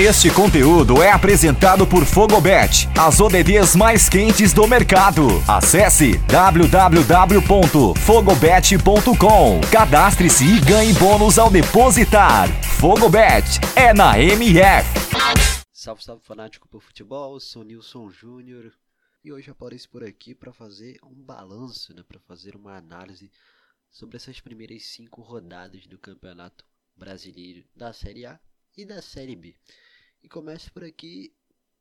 Este conteúdo é apresentado por Fogobet, as ODDs mais quentes do mercado. Acesse www.fogobet.com. Cadastre-se e ganhe bônus ao depositar. Fogobet é na MF. Salve, salve fanático por futebol, sou Nilson Júnior e hoje apareço por aqui para fazer um balanço, né, para fazer uma análise sobre essas primeiras cinco rodadas do Campeonato Brasileiro da Série A e da Série B. E começo por aqui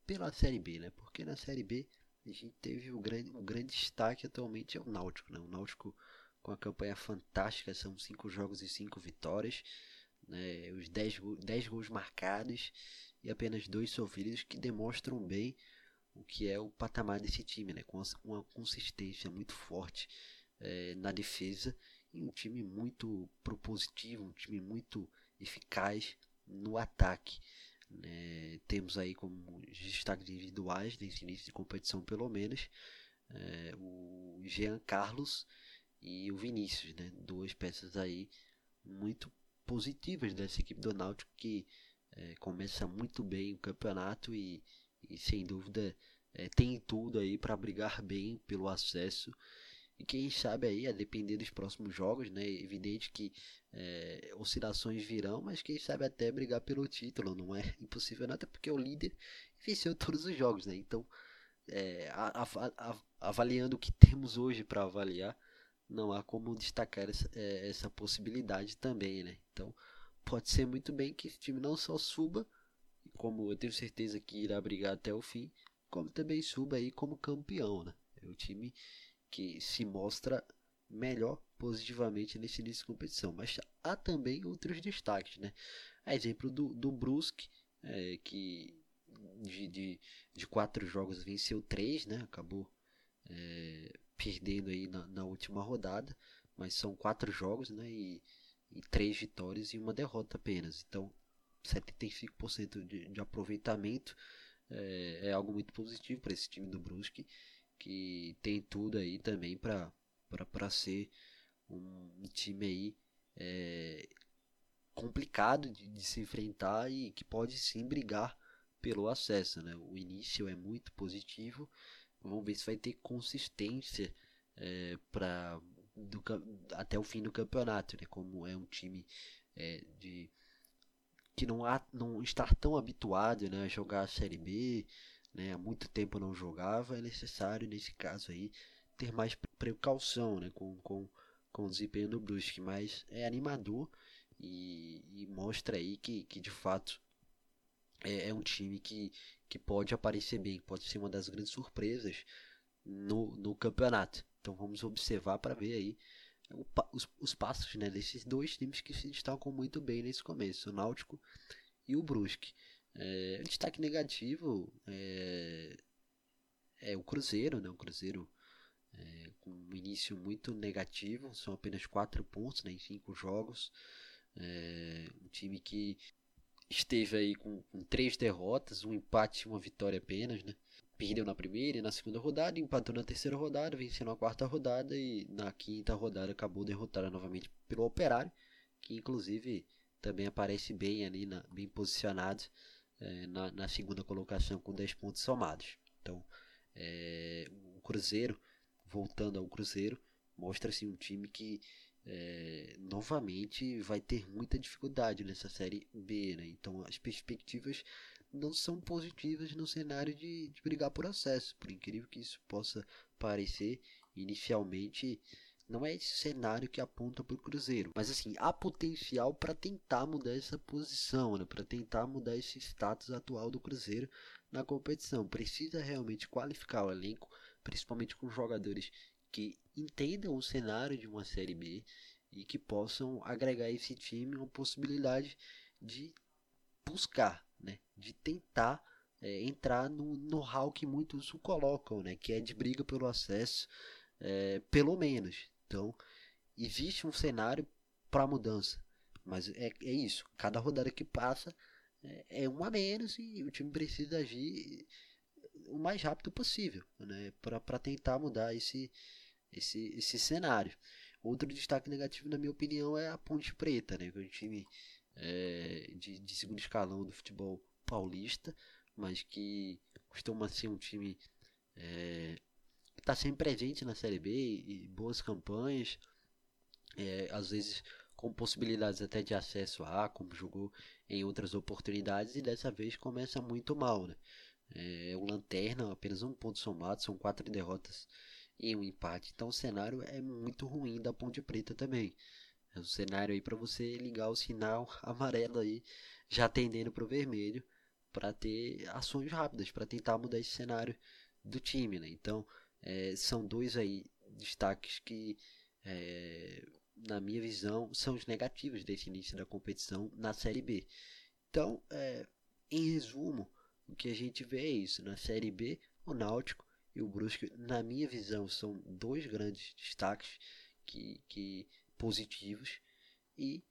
pela Série B, né? Porque na Série B a gente teve o grande, o grande destaque atualmente é o Náutico, né? O Náutico com a campanha fantástica, são cinco jogos e cinco vitórias, né? Os 10 dez gols marcados e apenas dois sofridos que demonstram bem o que é o patamar desse time, né? Com uma consistência muito forte é, na defesa e um time muito propositivo, um time muito eficaz no ataque. Né? Temos aí como destaques individuais nesse início de competição, pelo menos, é, o Jean Carlos e o Vinícius, né? duas peças aí muito positivas dessa equipe do Náutico que é, começa muito bem o campeonato e, e sem dúvida é, tem tudo aí para brigar bem pelo acesso e quem sabe aí, a depender dos próximos jogos, né? Evidente que é, oscilações virão, mas quem sabe até brigar pelo título. Não é impossível nada, porque o líder venceu todos os jogos, né? Então, é, avaliando o que temos hoje para avaliar, não há como destacar essa, é, essa possibilidade também, né? Então, pode ser muito bem que esse time não só suba, como eu tenho certeza que irá brigar até o fim, como também suba aí como campeão, né? É o time que se mostra melhor positivamente nesse início de competição. Mas há também outros destaques, né? A exemplo do, do Brusque, é, que de, de, de, quatro jogos venceu três, né? Acabou é, perdendo aí na, na, última rodada, mas são quatro jogos, né? E, e três vitórias e uma derrota apenas. Então, 75% de, de aproveitamento é, é, algo muito positivo para esse time do Brusque que tem tudo aí também para ser um, time aí é, complicado de, de, se enfrentar e que pode sim brigar pelo acesso. Né? O início é muito positivo, vamos ver se vai ter consistência é, para até o fim do campeonato, né? como é um time é, de que não, há, não está tão habituado né, a jogar a Série B, né, há muito tempo não jogava, é necessário, nesse caso aí, ter mais precaução né, com, com, com o desempenho do Brusque, mas é animador e, e mostra aí que, que de fato é, é, um time que, que pode aparecer bem, pode ser uma das grandes surpresas no, no campeonato. Então vamos observar para ver aí os, os passos né, desses dois times que se destacam muito bem nesse começo, o Náutico e o Brusque. É, destaque negativo é, é, o Cruzeiro, né? O Cruzeiro é, com um início muito negativo, são apenas 4 pontos né, em 5 jogos. É, um time que esteve aí com, com três derrotas, um empate e uma vitória apenas, né? Perdeu na primeira e na segunda rodada, empatou na terceira rodada, venceu na quarta rodada e na quinta rodada acabou derrotada novamente pelo Operário, que inclusive também aparece bem ali, na, bem posicionado é, na, na, segunda colocação com 10 pontos somados. Então, é, o Cruzeiro, voltando ao Cruzeiro, mostra-se um time que é, novamente vai ter muita dificuldade nessa série B. Né? Então, as perspectivas não são positivas no cenário de, de brigar por acesso, por incrível que isso possa parecer inicialmente não é esse cenário que aponta para o Cruzeiro, mas assim, há potencial para tentar mudar essa posição, né? para tentar mudar esse status atual do Cruzeiro na competição. Precisa realmente qualificar o elenco, principalmente com jogadores que entendam o cenário de uma Série B e que possam agregar a esse time uma possibilidade de buscar, né? de tentar é, entrar no know-how que muitos o colocam, né? que é de briga pelo acesso, é, pelo menos. Então, existe um cenário para mudança. Mas é, é isso. Cada rodada que passa é, é um a menos e o time precisa agir o mais rápido possível né, para tentar mudar esse, esse, esse cenário. Outro destaque negativo, na minha opinião, é a Ponte Preta, né, que é um time é, de, de segundo escalão do futebol paulista, mas que costuma ser um time é, está sempre presente na Série B e, e boas campanhas, é, às vezes com possibilidades até de acesso a, como jogou em outras oportunidades, e dessa vez começa muito mal. Né? É, o Lanterna, apenas um ponto somado, são quatro derrotas e um empate. Então o cenário é muito ruim da Ponte Preta também. É um cenário aí para você ligar o sinal amarelo aí, já tendendo para o vermelho, para ter ações rápidas, para tentar mudar esse cenário do time. Né? Então é, são dois aí destaques que, é, na minha visão, são os negativos desse início da competição na Série B. Então, é, em resumo, o que a gente vê é isso. Na Série B, o Náutico e o Brusque, na minha visão, são dois grandes destaques que, que positivos e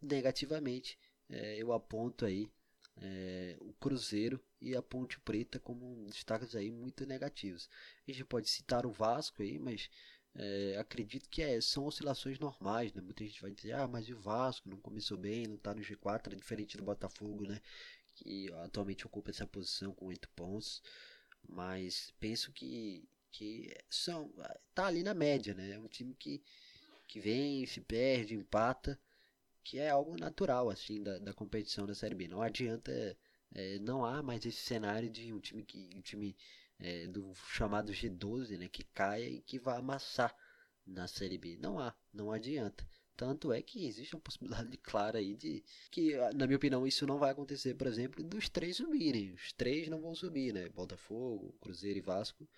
negativamente é, eu aponto aí é, o Cruzeiro e a Ponte Preta como destaques aí muito negativos. A gente pode citar o Vasco aí, mas é, acredito que é, são oscilações normais, né? Muita gente vai dizer, ah, mas o Vasco não começou bem, não está no G4, é diferente do Botafogo, né? Que atualmente ocupa essa posição com 8 pontos. Mas penso que, que são. tá ali na média, né? É um time que, que vem, se perde, empata, que é algo natural, assim, da, da competição da Série B. Não adianta. É, não há mais esse cenário de um time que. Um time é, do chamado G12, né? Que caia e que vá amassar na Série B. Não há, não adianta. Tanto é que existe uma possibilidade clara aí de que, na minha opinião, isso não vai acontecer, por exemplo, dos três subirem. Os três não vão subir, né? Botafogo, Cruzeiro e Vasco.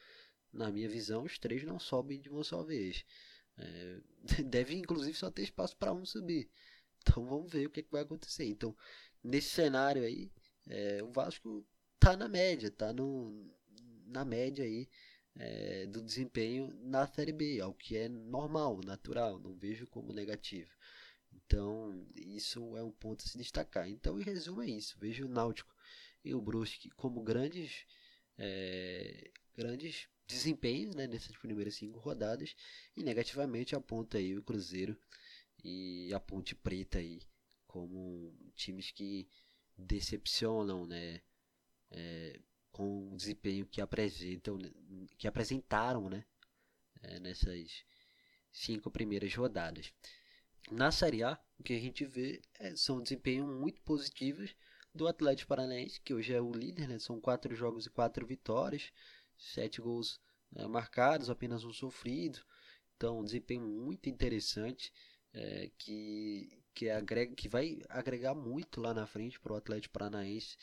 Na minha visão, os três não sobem de uma só vez. É, deve, inclusive, só ter espaço para um subir. Então vamos ver o que, é que, vai acontecer. Então, nesse cenário aí, é, o Vasco tá na média, tá no, na média aí é, do desempenho na Série B, ao que é normal, natural, não vejo como negativo. Então, isso é um ponto a se destacar. Então, em resumo, é isso. Vejo o Náutico e o Brusque como grandes, é, grandes desempenhos né, nessas primeiras cinco rodadas e negativamente aponta aí o Cruzeiro e a Ponte Preta aí como times que decepcionam, né? É, com o desempenho que apresentam, que apresentaram, né, é, nessas cinco primeiras rodadas. Na Série A, o que a gente vê é, são desempenhos muito positivos do Atlético Paranaense, que hoje é o líder, né? São quatro jogos e quatro vitórias, sete gols é, marcados, apenas um sofrido. Então, um desempenho muito interessante é, que que agrega, que vai agregar muito lá na frente para o Atlético Paranaense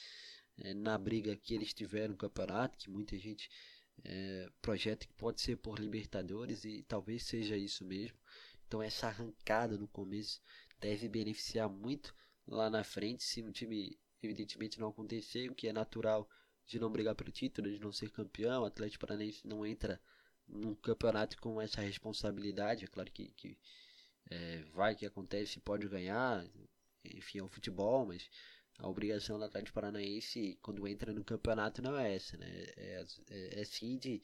é, na briga que eles tiveram no campeonato, que muita gente é, projeta que pode ser por Libertadores e talvez seja isso mesmo. Então essa arrancada no começo deve beneficiar muito lá na frente se o time evidentemente não acontecer, o que é natural de não brigar pelo título, de não ser campeão, o Atlético Paranaense não entra num campeonato com essa responsabilidade, é claro que, que é, vai que acontece, pode ganhar, enfim, é o futebol, mas a obrigação do Atlético Paranaense quando entra no campeonato não é essa, né? É, é, é sim de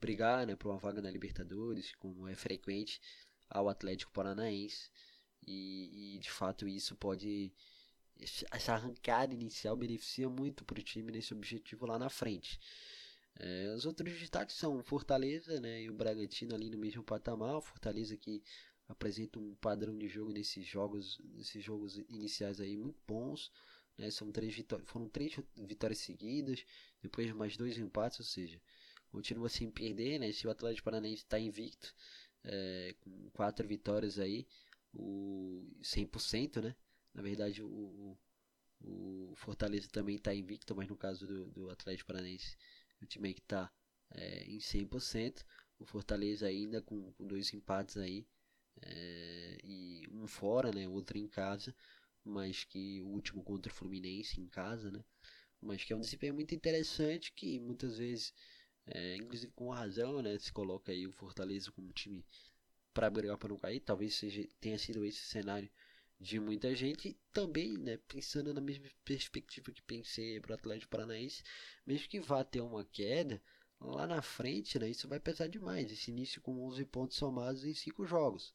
brigar né, por uma vaga na Libertadores, como é frequente ao Atlético Paranaense. E, e de fato isso pode. Essa arrancada inicial beneficia muito para o time nesse objetivo lá na frente. É, os outros destaques são Fortaleza né, e o Bragantino ali no mesmo patamar. O Fortaleza que apresenta um padrão de jogo nesses jogos, nesses jogos iniciais aí muito bons. Né? São três foram três vitórias seguidas, depois mais dois empates, ou seja, continua sem perder, né? Se o Atlético Paranaense está invicto, é, com quatro vitórias aí, o 100%, né? Na verdade, o, o Fortaleza também está invicto, mas no caso do, do Atlético Paranaense, o time que está é, em 100%. O Fortaleza ainda com, com dois empates aí, é, e um fora, né? Outro em casa mas que o último contra o Fluminense em casa, né? Mas que é um desempenho muito interessante que muitas vezes, é, inclusive com razão, né? Se coloca aí o Fortaleza como time para brigar para não cair. Talvez seja, tenha sido esse cenário de muita gente também, né, pensando na mesma perspectiva que pensei para o Atlético Paranaense, mesmo que vá ter uma queda, lá na frente, né, isso vai pesar demais. Esse início com 11 pontos somados em 5 jogos.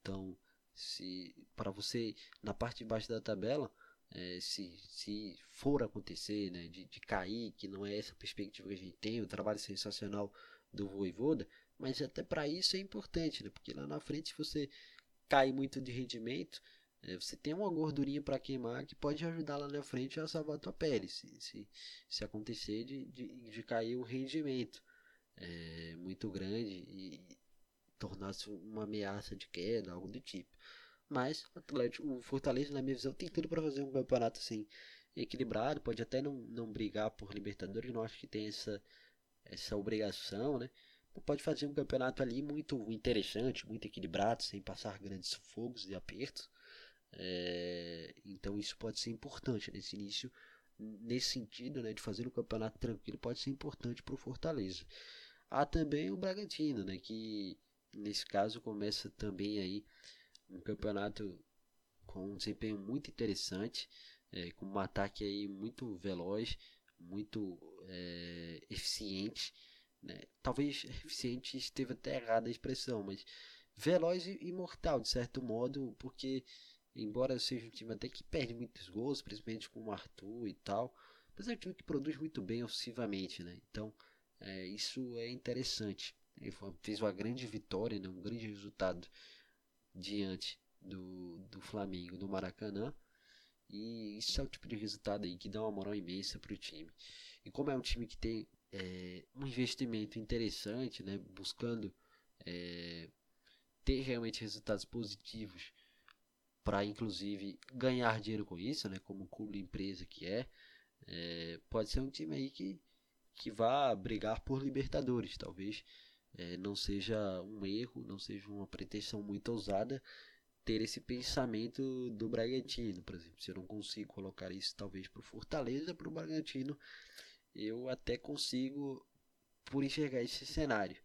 Então, se para você na parte de baixo da tabela é, se, se for acontecer, né, de, de cair, que não é essa perspectiva que a gente tem, o trabalho sensacional do Voivoda, mas até para isso é importante, né, porque lá na frente, se você cai muito de rendimento, você tem uma gordurinha para queimar que pode ajudar lá na frente a salvar a tua pele, se, se, se acontecer de, de, de cair o rendimento é, muito grande e tornar-se uma ameaça de queda, algo do tipo. Mas o Atlético, o Fortaleza, na minha visão, tem tudo para fazer um campeonato assim equilibrado. Pode até não, não brigar por Libertadores, não acho que tem essa, essa obrigação, né? Pode fazer um campeonato ali muito interessante, muito equilibrado, sem passar grandes sufocos e apertos. É, então isso pode ser importante nesse início, nesse sentido, né, de fazer um campeonato tranquilo, pode ser importante para o Fortaleza. Há também o Bragantino, né, que nesse caso começa também aí um campeonato com um desempenho muito interessante, é, com um ataque aí muito veloz, muito é, eficiente. Né? Talvez eficiente esteve até errada a expressão, mas veloz e mortal de certo modo, porque embora seja um time até que perde muitos gols, principalmente com o Arthur e tal, mas é um time que produz muito bem ofensivamente, né? Então é, isso é interessante. Ele fez uma grande vitória, né? um grande resultado diante do, do Flamengo no Maracanã. E isso é o tipo de resultado aí que dá uma moral imensa para o time. E como é um time que tem é, um investimento interessante, né, buscando é, ter realmente resultados positivos para inclusive ganhar dinheiro com isso, né, como clube empresa que é, é, pode ser um time aí que, que vá brigar por Libertadores, talvez é, não seja um erro, não seja uma pretensão muito ousada ter esse pensamento do Bragantino, por exemplo. Se eu não consigo colocar isso talvez para o Fortaleza, para o Bragantino, eu até consigo por enxergar esse cenário.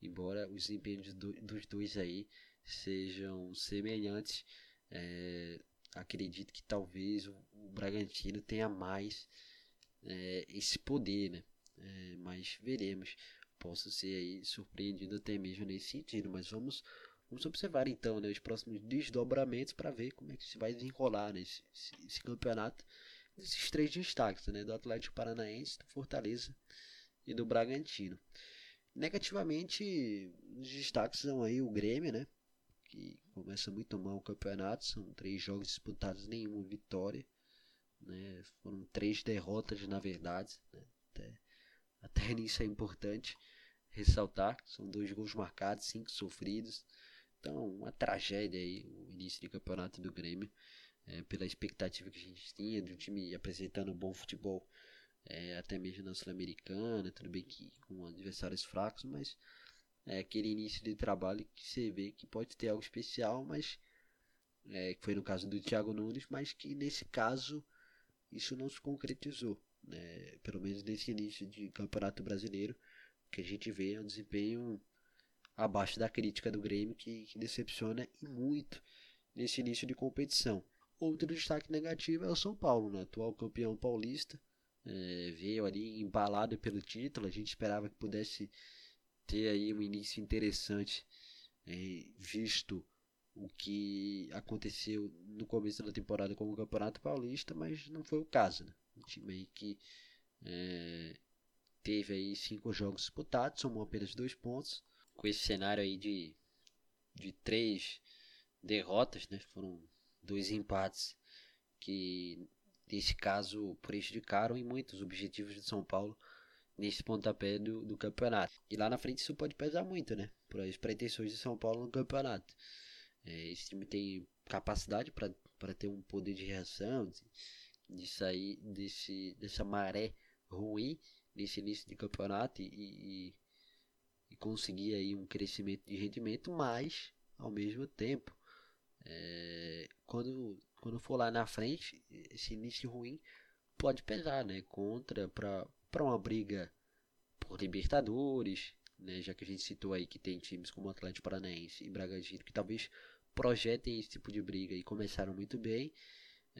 Embora os desempenhos dos dois aí sejam semelhantes, é, acredito que talvez o, o Bragantino tenha mais é, esse poder, né? É, mas veremos possa ser aí surpreendido até mesmo nesse sentido. Mas vamos, vamos observar então né, os próximos desdobramentos para ver como é que se vai desenrolar né, esse, esse, campeonato. Esses três destaques, né, do Atlético Paranaense, do Fortaleza e do Bragantino. Negativamente, os destaques são aí o Grêmio, né? Que começa muito mal o campeonato. São três jogos disputados, nenhuma vitória. Né? Foram três derrotas, na verdade. Né? Até, até nisso é importante ressaltar. São dois gols marcados, cinco sofridos. Então, uma tragédia aí o início de campeonato do Grêmio. É, pela expectativa que a gente tinha de um time apresentando um bom futebol, é, até mesmo na Sul-Americana, tudo bem que com adversários fracos, mas é aquele início de trabalho que você vê que pode ter algo especial, mas é, que foi no caso do Thiago Nunes, mas que nesse caso isso não se concretizou, né? pelo menos nesse início de campeonato brasileiro que a gente vê um desempenho abaixo da crítica do Grêmio, que, que decepciona e muito nesse início de competição. Outro destaque negativo é o São Paulo, né? atual campeão paulista. É, veio ali embalado pelo título. A gente esperava que pudesse ter aí um início interessante, é, visto o que aconteceu no começo da temporada com o Campeonato Paulista, mas não foi o caso. Né? Um time aí que é, teve aí cinco jogos disputados, somou apenas dois pontos. Com esse cenário aí de, de três derrotas, né? Foram dois empates que, nesse caso, prejudicaram em muitos objetivos de São Paulo nesse pontapé do, do campeonato. E lá na frente isso pode pesar muito, né? Para as pretensões de São Paulo no campeonato. É, esse time tem capacidade para ter um poder de reação, de, de sair desse, dessa maré ruim nesse início de campeonato e, e, e, conseguir aí um crescimento de rendimento, mas ao mesmo tempo, é, quando, quando for lá na frente, esse início ruim pode pesar, né? Contra para uma briga por Libertadores, né? Já que a gente citou aí que tem times como Atlético Paranaense e Bragantino que talvez projetem esse tipo de briga e começaram muito bem.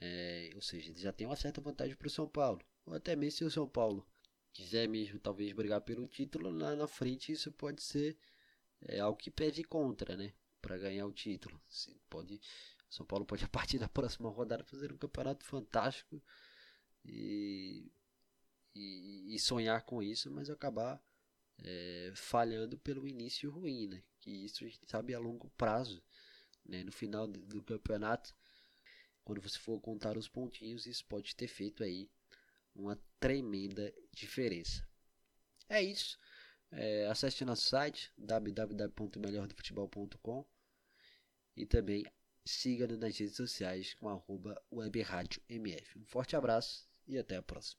É, ou seja, já tem uma certa vantagem para o São Paulo. Ou até mesmo se o São Paulo quiser mesmo talvez brigar pelo título, lá na frente isso pode ser é, algo que pede contra, né? Para ganhar o título. Você pode São Paulo pode, a partir da próxima rodada, fazer um campeonato fantástico e, e, e sonhar com isso, mas acabar é, falhando pelo início ruim, né? Que isso a gente sabe a longo prazo, né? No final do, campeonato, quando você for contar os pontinhos, isso pode ter feito aí uma tremenda diferença. É isso. É, acesse nosso site www.melhordofutebol.com e também siga-nos nas redes sociais com arroba webradiomf. Um forte abraço e até a próxima.